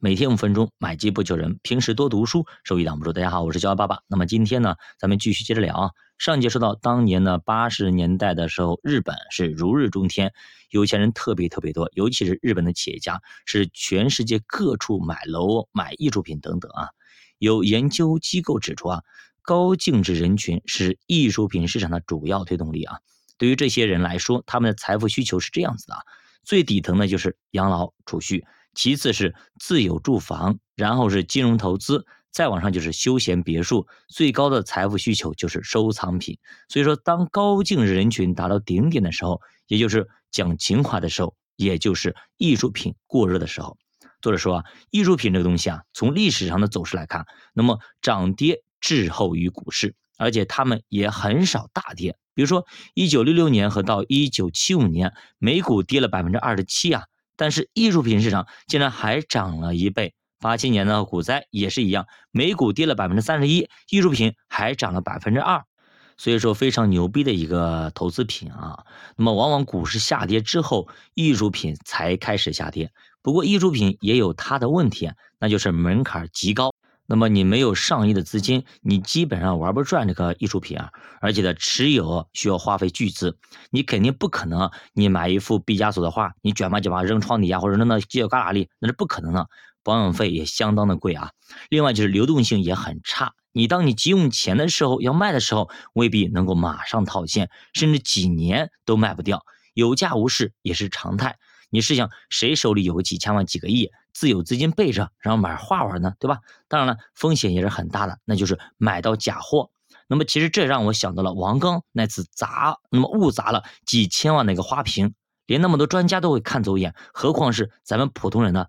每天五分钟，买机不求人。平时多读书，收益挡不住。大家好，我是教爸爸。那么今天呢，咱们继续接着聊啊。上节说到，当年呢八十年代的时候，日本是如日中天，有钱人特别特别多，尤其是日本的企业家，是全世界各处买楼、买艺术品等等啊。有研究机构指出啊，高净值人群是艺术品市场的主要推动力啊。对于这些人来说，他们的财富需求是这样子的啊，最底层呢就是养老储蓄。其次是自有住房，然后是金融投资，再往上就是休闲别墅，最高的财富需求就是收藏品。所以说，当高净值人群达到顶点的时候，也就是讲情怀的时候，也就是艺术品过热的时候。作者说啊，艺术品这个东西啊，从历史上的走势来看，那么涨跌滞后于股市，而且他们也很少大跌。比如说，一九六六年和到一九七五年，美股跌了百分之二十七啊。但是艺术品市场竟然还涨了一倍，八七年的股灾也是一样，美股跌了百分之三十一，艺术品还涨了百分之二，所以说非常牛逼的一个投资品啊。那么往往股市下跌之后，艺术品才开始下跌。不过艺术品也有它的问题，那就是门槛极高。那么你没有上亿的资金，你基本上玩不转这个艺术品啊，而且呢持有需要花费巨资，你肯定不可能，你买一幅毕加索的画，你卷吧卷吧扔床底下或者扔到犄角旮旯里，那是不可能的，保养费也相当的贵啊。另外就是流动性也很差，你当你急用钱的时候要卖的时候，未必能够马上套现，甚至几年都卖不掉，有价无市也是常态。你试想，谁手里有个几千万、几个亿自有资金备着，然后买画玩呢？对吧？当然了，风险也是很大的，那就是买到假货。那么，其实这让我想到了王刚那次砸，那么误砸了几千万的一个花瓶，连那么多专家都会看走眼，何况是咱们普通人呢？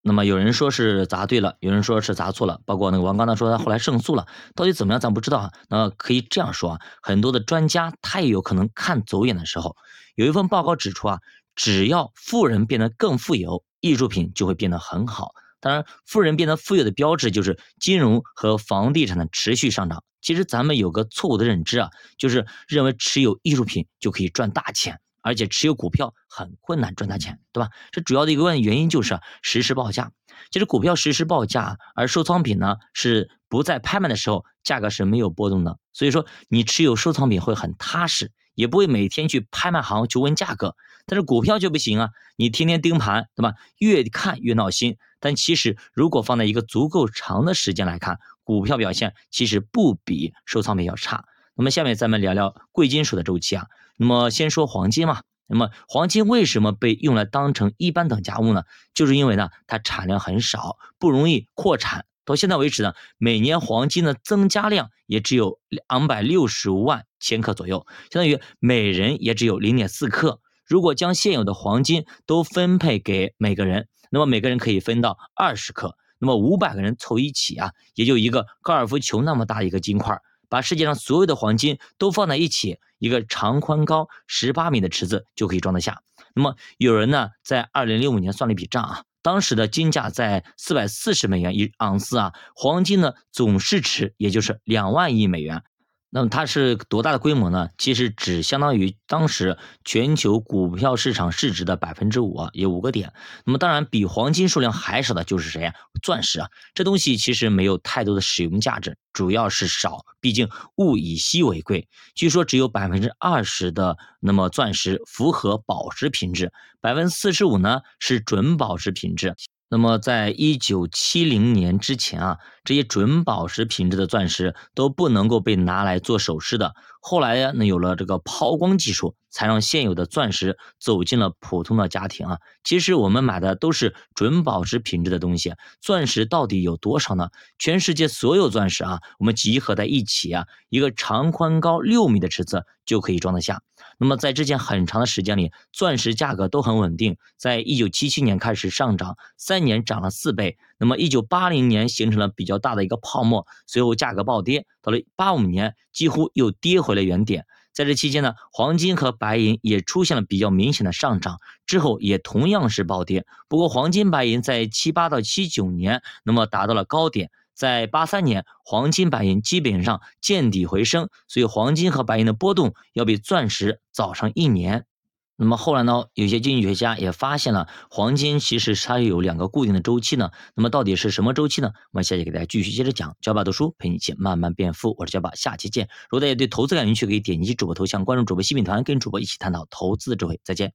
那么有人说是砸对了，有人说是砸错了，包括那个王刚他说他后来胜诉了，到底怎么样咱不知道啊。那可以这样说啊，很多的专家他也有可能看走眼的时候。有一份报告指出啊。只要富人变得更富有，艺术品就会变得很好。当然，富人变得富有的标志就是金融和房地产的持续上涨。其实咱们有个错误的认知啊，就是认为持有艺术品就可以赚大钱，而且持有股票很困难赚大钱，对吧？这主要的一个问原因就是实时报价。其实股票实时报价，而收藏品呢是不在拍卖的时候价格是没有波动的。所以说，你持有收藏品会很踏实。也不会每天去拍卖行去问价格，但是股票就不行啊！你天天盯盘，对吧？越看越闹心。但其实如果放在一个足够长的时间来看，股票表现其实不比收藏品要差。那么下面咱们聊聊贵金属的周期啊。那么先说黄金嘛。那么黄金为什么被用来当成一般等价物呢？就是因为呢它产量很少，不容易扩产。到现在为止呢，每年黄金的增加量也只有两百六十万千克左右，相当于每人也只有零点四克。如果将现有的黄金都分配给每个人，那么每个人可以分到二十克。那么五百个人凑一起啊，也就一个高尔夫球那么大一个金块。把世界上所有的黄金都放在一起，一个长宽高十八米的池子就可以装得下。那么有人呢，在二零零五年算了一笔账啊。当时的金价在四百四十美元一盎司啊，黄金的总市值也就是两万亿美元。那么它是多大的规模呢？其实只相当于当时全球股票市场市值的百分之五，有五个点。那么当然比黄金数量还少的就是谁呀？钻石啊，这东西其实没有太多的使用价值，主要是少，毕竟物以稀为贵。据说只有百分之二十的那么钻石符合宝石品质，百分之四十五呢是准宝石品质。那么，在一九七零年之前啊，这些准宝石品质的钻石都不能够被拿来做首饰的。后来呀，那有了这个抛光技术，才让现有的钻石走进了普通的家庭啊。其实我们买的都是准宝石品质的东西，钻石到底有多少呢？全世界所有钻石啊，我们集合在一起啊，一个长宽高六米的池子就可以装得下。那么在之前很长的时间里，钻石价格都很稳定，在一九七七年开始上涨，三年涨了四倍。那么一九八零年形成了比较大的一个泡沫，随后价格暴跌，到了八五年几乎又跌回了原点。在这期间呢，黄金和白银也出现了比较明显的上涨，之后也同样是暴跌。不过黄金、白银在七八到七九年，那么达到了高点，在八三年，黄金、白银基本上见底回升，所以黄金和白银的波动要比钻石早上一年。那么后来呢，有些经济学家也发现了黄金其实它有两个固定的周期呢。那么到底是什么周期呢？我们下期给大家继续接着讲。教爸读书陪你一起慢慢变富，我是教爸，下期见。如果大家对投资感兴趣，可以点击主播头像关注主播新品团，跟主播一起探讨投资的智慧。再见。